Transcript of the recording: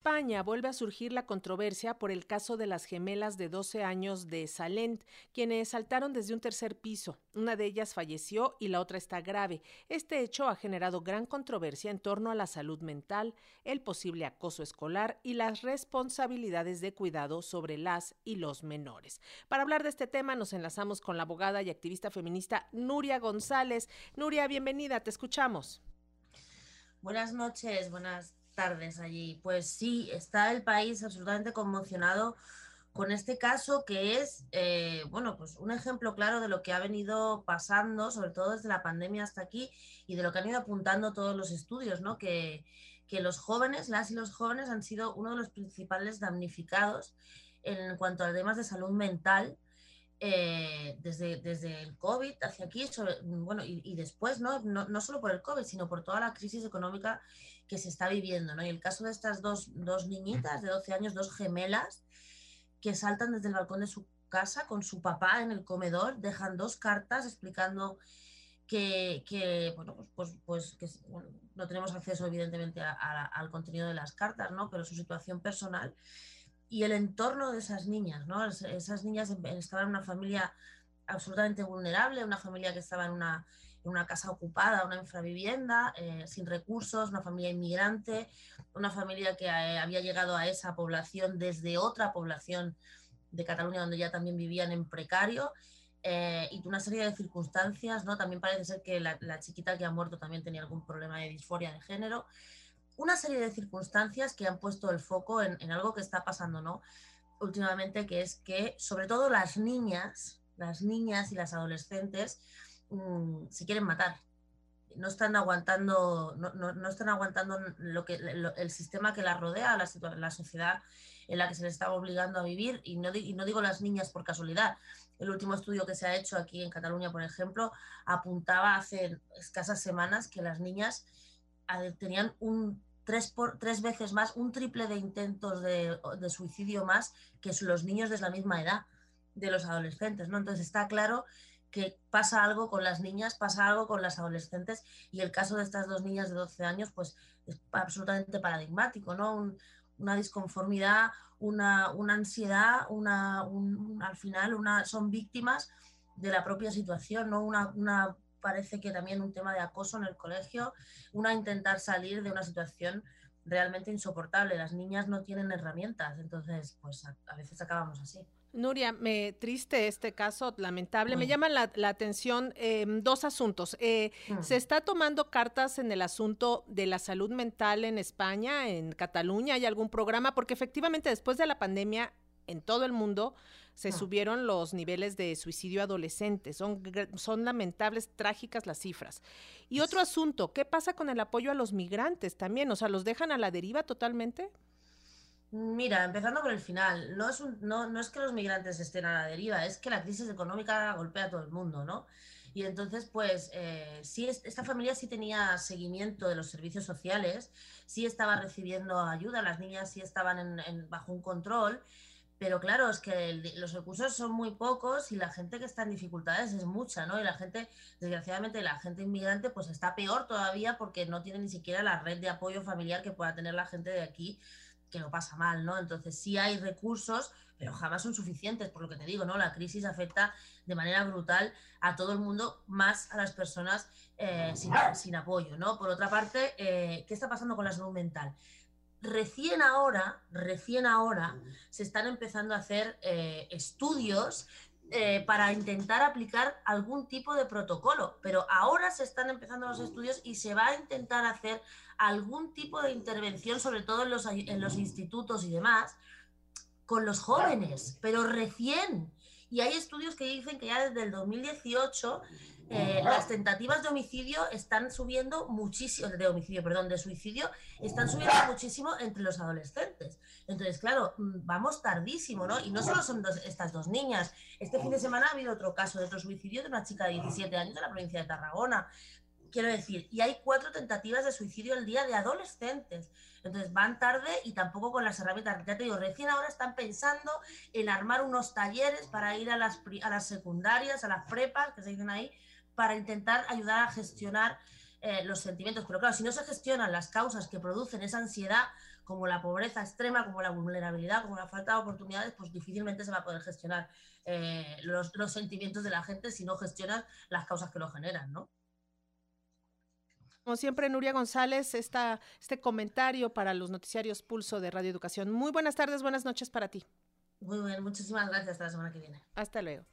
España vuelve a surgir la controversia por el caso de las gemelas de 12 años de Salent, quienes saltaron desde un tercer piso. Una de ellas falleció y la otra está grave. Este hecho ha generado gran controversia en torno a la salud mental, el posible acoso escolar y las responsabilidades de cuidado sobre las y los menores. Para hablar de este tema nos enlazamos con la abogada y activista feminista Nuria González. Nuria, bienvenida, te escuchamos. Buenas noches, buenas tardes allí. Pues sí, está el país absolutamente conmocionado con este caso que es, eh, bueno, pues un ejemplo claro de lo que ha venido pasando, sobre todo desde la pandemia hasta aquí, y de lo que han ido apuntando todos los estudios, ¿no? Que, que los jóvenes, las y los jóvenes han sido uno de los principales damnificados en cuanto a temas de salud mental eh, desde, desde el COVID hacia aquí, bueno, y, después, ¿no? ¿no? ¿no? solo por el COVID, sino por toda la crisis económica que se está viviendo, ¿no? Y el caso de estas dos, dos niñitas de 12 años, dos gemelas, que saltan desde el balcón de su casa con su papá en el comedor, dejan dos cartas explicando que, que bueno, pues, pues, pues que, no tenemos acceso evidentemente al contenido de las cartas, ¿no? Pero su situación personal y el entorno de esas niñas, ¿no? Esas niñas estaban en una familia absolutamente vulnerable, una familia que estaba en una, en una casa ocupada, una infravivienda, eh, sin recursos, una familia inmigrante, una familia que eh, había llegado a esa población desde otra población de Cataluña donde ya también vivían en precario. Eh, y una serie de circunstancias, ¿no? También parece ser que la, la, chiquita que ha muerto también tenía algún problema de disforia de género una serie de circunstancias que han puesto el foco en, algo que está pasando, ¿no? Últimamente, que es que sobre todo las niñas, las niñas y las adolescentes mm, se quieren matar. No están aguantando, no, están aguantando lo que, el sistema que las rodea, la, la, sociedad en la que se les está obligando a vivir, y no, y no digo las niñas por casualidad. El último estudio que se ha hecho aquí en Cataluña, por ejemplo, apuntaba hace escasas semanas que las niñas tenían un tres, veces más, un triple de intentos de, suicidio más que los niños de la misma edad de los adolescentes, ¿no? Entonces está claro que pasa algo con las niñas, pasa algo con las adolescentes y el caso de estas dos niñas de 12 años pues es absolutamente paradigmático, ¿no? una disconformidad, una, una ansiedad, una, al final una, son víctimas de la propia situación, ¿no? Una parece que también un tema de acoso en el colegio, una intentar salir de una situación realmente insoportable. Las niñas no tienen herramientas, entonces pues a, veces acabamos así. Nuria, me triste este caso, lamentable. Me llama la, atención em, dos asuntos. Eh, mm. Se está tomando cartas en el asunto de la salud mental en España, en Cataluña. ¿Hay algún programa? Porque efectivamente después de la pandemia en todo el mundo se ah. subieron los niveles de suicidio adolescente. Son, son lamentables, trágicas las cifras. Y otro asunto, ¿qué pasa con el apoyo a los migrantes también? O sea, ¿los dejan a la deriva totalmente? Mira, empezando por el final, no es, no, no es que los migrantes estén a la deriva, es que la crisis económica golpea a todo el mundo, ¿no? Y entonces, pues, eh, sí, esta familia sí tenía seguimiento de los servicios sociales, sí estaba recibiendo ayuda, las niñas sí estaban bajo un control, pero claro, es que los recursos son muy pocos y la gente que está en dificultades es mucha, ¿no? Y la gente, desgraciadamente, la gente inmigrante, pues está peor todavía porque no tiene ni siquiera la red de apoyo familiar que pueda tener la gente de aquí que lo pasa mal, ¿no? Entonces sí hay recursos, pero jamás son suficientes, por lo que te digo, ¿no? La crisis afecta de manera brutal a todo el mundo, más a las personas eh, sin, apoyo, ¿no? Por otra parte, eh, ¿qué está pasando con la salud mental? Recién ahora, recién ahora, se están empezando a hacer eh, estudios eh, para intentar aplicar algún tipo de protocolo, pero ahora se están empezando los estudios y se va a intentar hacer algún tipo de intervención, sobre todo en los, en los institutos y demás, con los jóvenes, pero recién. Y hay estudios que dicen que ya desde el 2018 eh, las tentativas de homicidio están subiendo muchísimo, de homicidio, perdón, de suicidio, están subiendo muchísimo entre los adolescentes. Entonces, claro, mm, vamos tardísimo, ¿no? Y no solo son estas dos niñas. Este fin de semana ha habido otro caso de otro suicidio de una chica de 17 años de la provincia de Tarragona. Quiero decir, y hay cuatro tentativas de suicidio al día de adolescentes. Entonces van tarde y tampoco con las herramientas. Ya te digo, recién ahora están pensando en armar unos talleres para ir a las, a las secundarias, a las prepas, que se dicen ahí, para intentar ayudar a gestionar eh, los sentimientos. Pero claro, si no se gestionan las causas que producen esa ansiedad, como la pobreza extrema, como la vulnerabilidad, como la falta de oportunidades, pues difícilmente se va a poder gestionar eh, los, los, sentimientos de la gente si no gestionas las causas que lo generan, ¿no? Como siempre, Nuria González, esta, este comentario para los noticiarios Pulso de Radio Educación. Muy buenas tardes, buenas noches para ti. Muy bien, muchísimas gracias. Hasta la semana que viene. Hasta luego.